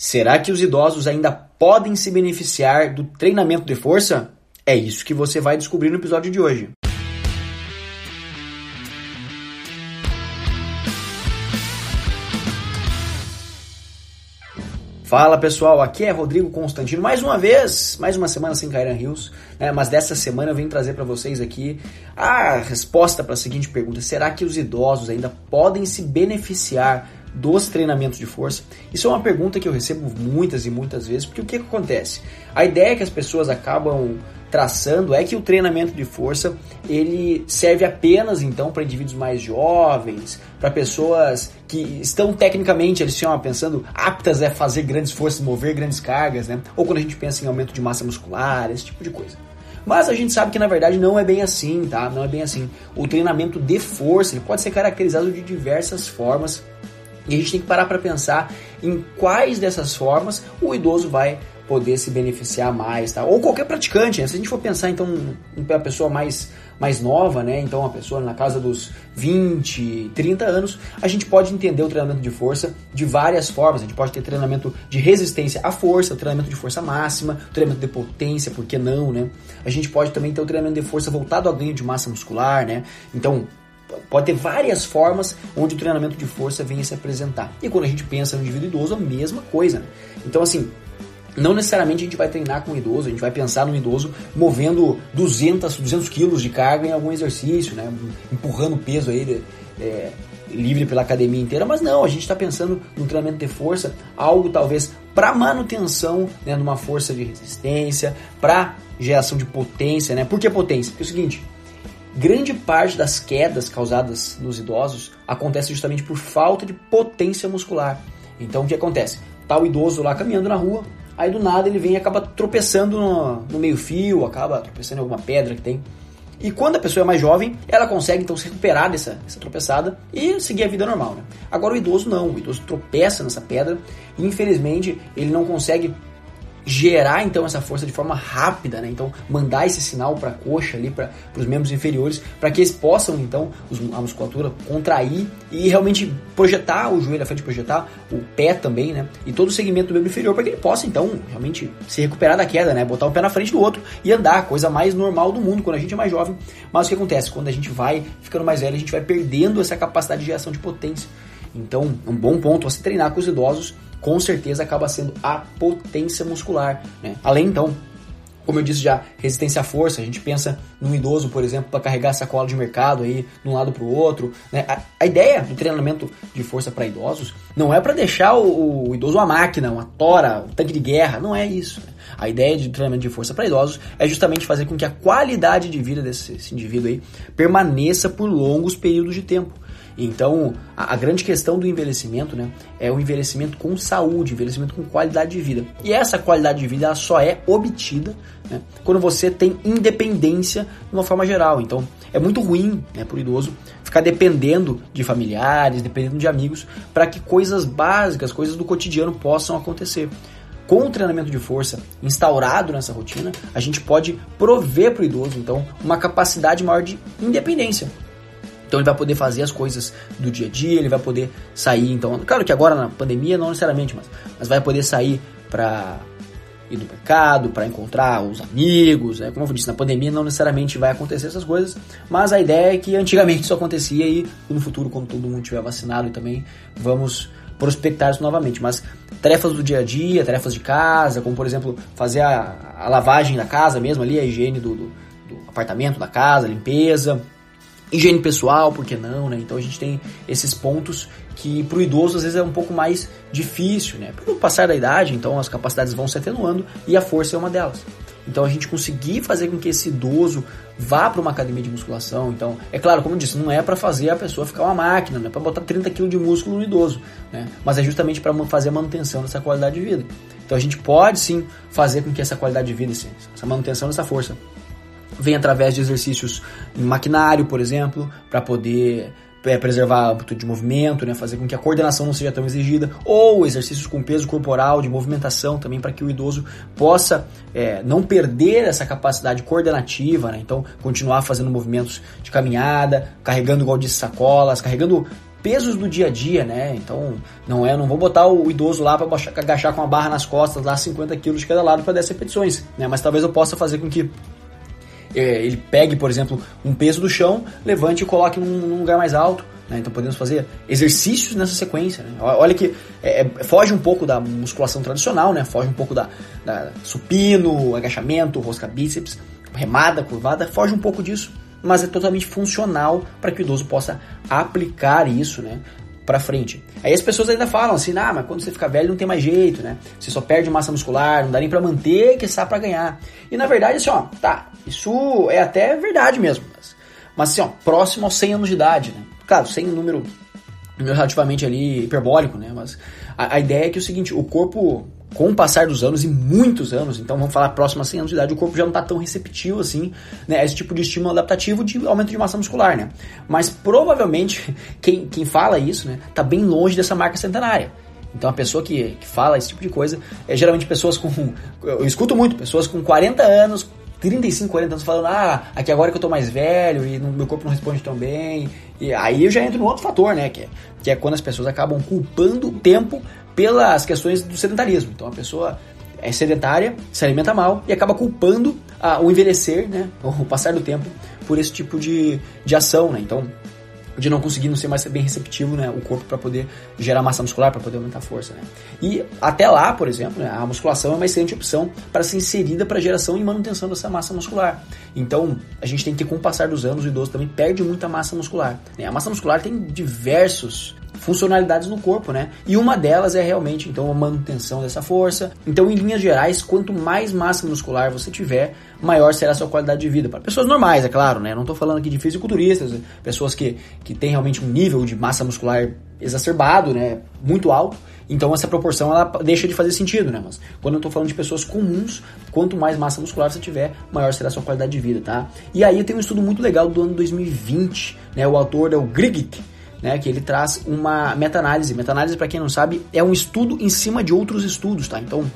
Será que os idosos ainda podem se beneficiar do treinamento de força? É isso que você vai descobrir no episódio de hoje. Fala pessoal, aqui é Rodrigo Constantino. Mais uma vez, mais uma semana sem Kairan Rios, né? mas dessa semana eu venho trazer para vocês aqui a resposta para a seguinte pergunta: será que os idosos ainda podem se beneficiar dos treinamentos de força? Isso é uma pergunta que eu recebo muitas e muitas vezes, porque o que, que acontece? A ideia que as pessoas acabam traçando é que o treinamento de força ele serve apenas então para indivíduos mais jovens, para pessoas que estão tecnicamente eles estão pensando aptas a fazer grandes forças, mover grandes cargas, né? Ou quando a gente pensa em aumento de massa muscular, esse tipo de coisa. Mas a gente sabe que na verdade não é bem assim, tá? Não é bem assim. O treinamento de força ele pode ser caracterizado de diversas formas e a gente tem que parar para pensar em quais dessas formas o idoso vai poder se beneficiar mais, tá? Ou qualquer praticante, né? Se a gente for pensar então em uma pessoa mais mais nova, né? Então uma pessoa na casa dos 20, 30 anos, a gente pode entender o treinamento de força de várias formas. A gente pode ter treinamento de resistência à força, treinamento de força máxima, treinamento de potência, por que não, né? A gente pode também ter o treinamento de força voltado ao ganho de massa muscular, né? Então, pode ter várias formas onde o treinamento de força vem a se apresentar. E quando a gente pensa no indivíduo idoso, a mesma coisa. Então, assim, não necessariamente a gente vai treinar com o idoso, a gente vai pensar no idoso movendo 200, 200 quilos de carga em algum exercício, né? empurrando peso aí é, livre pela academia inteira, mas não, a gente está pensando no treinamento de força, algo talvez para manutenção né, numa força de resistência, para geração de potência. Né? Por que potência? Porque é o seguinte, grande parte das quedas causadas nos idosos acontece justamente por falta de potência muscular. Então o que acontece? Tá o idoso lá caminhando na rua, aí do nada ele vem e acaba tropeçando no, no meio fio, acaba tropeçando em alguma pedra que tem. E quando a pessoa é mais jovem, ela consegue então se recuperar dessa, dessa tropeçada e seguir a vida normal. Né? Agora o idoso não, o idoso tropeça nessa pedra e infelizmente ele não consegue gerar então essa força de forma rápida, né? Então mandar esse sinal para a coxa ali, para os membros inferiores, para que eles possam então os, a musculatura contrair e realmente projetar o joelho à frente, projetar o pé também, né? E todo o segmento do membro inferior para que ele possa então realmente se recuperar da queda, né? Botar um pé na frente do outro e andar, coisa mais normal do mundo quando a gente é mais jovem. Mas o que acontece quando a gente vai ficando mais velho, a gente vai perdendo essa capacidade de geração de potência. Então, um bom ponto você treinar com os idosos com certeza acaba sendo a potência muscular. Né? Além então, como eu disse já, resistência à força. A gente pensa num idoso, por exemplo, para carregar sacola de mercado aí de um lado para o outro. Né? A, a, ideia do treinamento de força para idosos não é para deixar o, o, idoso uma máquina, uma tora, um tanque de guerra. Não é isso. Né? A ideia de treinamento de força para idosos é justamente fazer com que a qualidade de vida desse indivíduo aí permaneça por longos períodos de tempo. Então, a, a, grande questão do envelhecimento, né, é o envelhecimento com saúde, envelhecimento com qualidade de vida. E essa qualidade de vida ela só é obtida né, quando você tem independência de uma forma geral. Então, é muito ruim né, para o idoso ficar dependendo de familiares, dependendo de amigos, para que coisas básicas, coisas do cotidiano possam acontecer. Com o treinamento de força instaurado nessa rotina, a gente pode prover para o idoso, então, uma capacidade maior de independência. Então ele vai poder fazer as coisas do dia a dia, ele vai poder sair, então, claro que agora na pandemia não necessariamente, mas, mas vai poder sair para ir no mercado, para encontrar os amigos, né? como eu disse, na pandemia não necessariamente vai acontecer essas coisas, mas a ideia é que antigamente isso acontecia e no futuro, quando todo mundo tiver vacinado também, vamos prospectar isso novamente. Mas tarefas do dia a dia, tarefas de casa, como por exemplo fazer a, a lavagem da casa mesmo ali, a higiene do, do, do apartamento, da casa, limpeza, higiene pessoal, por que não, né? Então a gente tem esses pontos que para o idoso às vezes é um pouco mais difícil, né? Pelo passar da idade, então as capacidades vão se atenuando e a força é uma delas. Então a gente conseguir fazer com que esse idoso vá para uma academia de musculação, então, é claro, como eu disse, não é para fazer a pessoa ficar uma máquina, não é para botar 30 kg de músculo no idoso, né? Mas é justamente para fazer a manutenção dessa qualidade de vida. Então a gente pode sim fazer com que essa qualidade de vida, essa manutenção dessa força vem através de exercícios em maquinário, por exemplo, para poder é, preservar a amplitude de movimento, né, fazer com que a coordenação não seja tão exigida, ou exercícios com peso corporal, de movimentação também, para que o idoso possa é, não perder essa capacidade coordenativa, né, então continuar fazendo movimentos de caminhada, carregando igual de sacolas, carregando pesos do dia a dia, né? Então, não é, não vou botar o idoso lá para agachar com a barra nas costas, lá 50 quilos de cada lado para 10 repetições, né? Mas talvez eu possa fazer com que ele pegue, por exemplo, um peso do chão, levante e coloque num, num lugar mais alto. Né? Então podemos fazer exercícios nessa sequência. Né? Olha que é, é, foge um pouco da musculação tradicional, né? foge um pouco da, da supino, agachamento, rosca bíceps, remada, curvada, foge um pouco disso, mas é totalmente funcional para que o idoso possa aplicar isso, né? Para frente. Aí as pessoas ainda falam assim, ah, mas quando você fica velho não tem mais jeito, né? Você só perde massa muscular, não dá nem para manter, que está para ganhar. E na verdade assim, ó, tá, isso é até verdade mesmo, mas, mas assim, ó, próximo aos 100 anos de idade, né? Claro, 100 é um número relativamente ali hiperbólico, né? Mas a, a ideia é que é o seguinte, o corpo com o passar dos anos e muitos anos, então vamos falar próximo a 100 anos de idade, o corpo já não está tão receptivo assim, né, a esse tipo de estímulo adaptativo de aumento de massa muscular, né? Mas provavelmente quem, quem fala isso, né, tá bem longe dessa marca centenária. Então a pessoa que, que fala esse tipo de coisa é geralmente pessoas com. Eu escuto muito, pessoas com 40 anos, 35, 40 anos falando, ah, aqui agora que eu tô mais velho e meu corpo não responde tão bem. E aí eu já entro no outro fator, né? Que é, que é quando as pessoas acabam culpando o tempo pelas questões do sedentarismo. Então a pessoa é sedentária, se alimenta mal e acaba culpando ah, o envelhecer, né? O passar do tempo por esse tipo de, de ação, né? Então de não conseguir não ser mais bem receptivo, né, o corpo para poder gerar massa muscular, para poder aumentar a força, né. E até lá, por exemplo, né, a musculação é uma excelente opção para ser inserida para geração e manutenção dessa massa muscular. Então, a gente tem que com o passar dos anos, o idoso também perde muita massa muscular. Né? A massa muscular tem diversos funcionalidades no corpo, né? E uma delas é realmente então a manutenção dessa força. Então, em linhas gerais, quanto mais massa muscular você tiver, maior será a sua qualidade de vida. Para pessoas normais, é claro, né? Não estou falando aqui de fisiculturistas, pessoas que, que têm realmente um nível de massa muscular exacerbado, né? Muito alto. Então essa proporção ela deixa de fazer sentido, né? Mas quando eu estou falando de pessoas comuns, quanto mais massa muscular você tiver, maior será a sua qualidade de vida, tá? E aí tem um estudo muito legal do ano 2020, né? O autor é o Grigit, né, que ele traz uma meta-análise. Meta-análise, para quem não sabe, é um estudo em cima de outros estudos, tá? Então,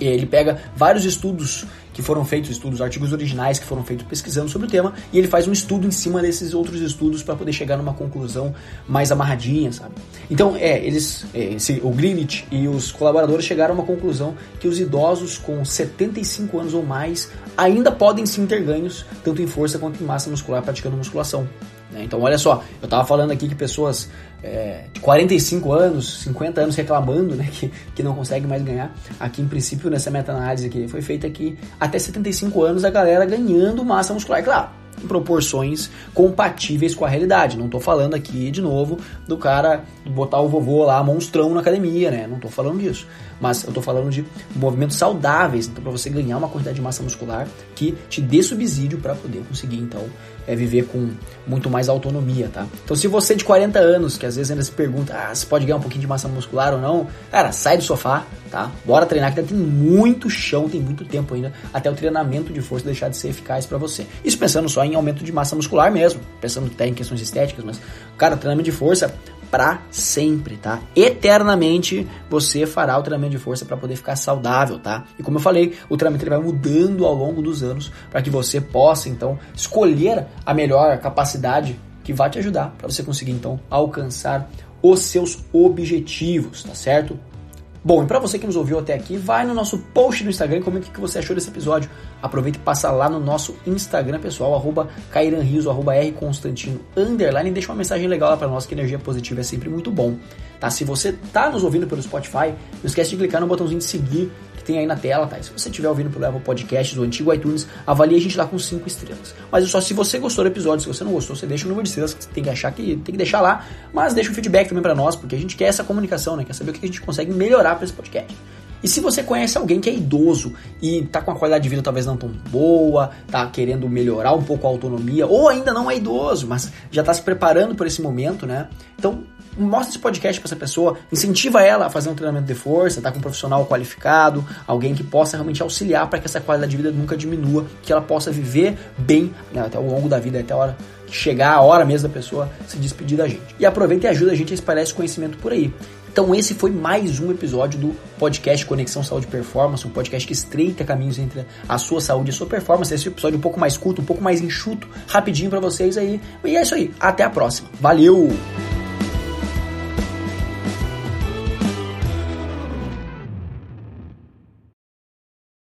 ele pega vários estudos que foram feitos, estudos, artigos originais que foram feitos pesquisando sobre o tema, e ele faz um estudo em cima desses outros estudos para poder chegar numa conclusão mais amarradinha, sabe? Então, é, eles, é, esse, o Greenwich e os colaboradores chegaram a uma conclusão que os idosos com 75 anos ou mais ainda podem sim ter ganhos, tanto em força quanto em massa muscular praticando musculação. Né? Então, olha só, eu estava falando aqui que pessoas é, de 45 anos, 50 anos reclamando né, que, que não conseguem mais ganhar. Aqui, em princípio, nessa meta-análise que foi feita aqui, até 75 anos a galera ganhando massa muscular. Claro, em proporções compatíveis com a realidade. Não estou falando aqui, de novo, do cara botar o vovô lá monstrão na academia, né? Não estou falando disso. Mas eu estou falando de movimentos saudáveis, então para você ganhar uma quantidade de massa muscular que te dê subsídio para poder conseguir, então, é viver com muito mais autonomia, tá? Então se você de 40 anos, que às vezes ainda se pergunta, ah, você pode ganhar um pouquinho de massa muscular ou não, cara, sai do sofá, tá? Bora treinar, que ainda tem muito chão, tem muito tempo ainda, até o treinamento de força deixar de ser eficaz para você. Isso pensando só em aumento de massa muscular mesmo, pensando até em questões estéticas, mas, cara, treinamento de força para sempre, tá? Eternamente você fará o treinamento de força para poder ficar saudável, tá? E como eu falei, o treinamento ele vai mudando ao longo dos anos para que você possa então escolher a melhor capacidade que vai te ajudar para você conseguir então alcançar os seus objetivos, tá certo? Bom, e para você que nos ouviu até aqui, vai no nosso post no Instagram e comenta o que você achou desse episódio. Aproveita e passa lá no nosso Instagram pessoal, arroba Rios, arroba Constantino, underline, e deixa uma mensagem legal lá para nós, que energia positiva é sempre muito bom. Tá? Se você tá nos ouvindo pelo Spotify, não esquece de clicar no botãozinho de seguir que tem aí na tela, tá? E se você estiver ouvindo pelo Apple Podcasts, do antigo iTunes, avalie a gente lá com 5 estrelas. Mas só se você gostou do episódio, se você não gostou, você deixa o número de estrelas que você tem que achar que tem que deixar lá, mas deixa o feedback também para nós, porque a gente quer essa comunicação, né? Quer saber o que a gente consegue melhorar para esse podcast. E se você conhece alguém que é idoso e tá com a qualidade de vida talvez não tão boa, tá querendo melhorar um pouco a autonomia, ou ainda não é idoso, mas já tá se preparando por esse momento, né? Então, mostra esse podcast para essa pessoa, incentiva ela a fazer um treinamento de força, tá com um profissional qualificado, alguém que possa realmente auxiliar para que essa qualidade de vida nunca diminua, que ela possa viver bem né, até o longo da vida, até a hora chegar a hora mesmo da pessoa se despedir da gente. E aproveita e ajuda a gente a espalhar esse conhecimento por aí. Então esse foi mais um episódio do podcast Conexão Saúde Performance, um podcast que estreita caminhos entre a sua saúde e a sua performance. Esse episódio um pouco mais curto, um pouco mais enxuto, rapidinho para vocês aí. E é isso aí. Até a próxima. Valeu!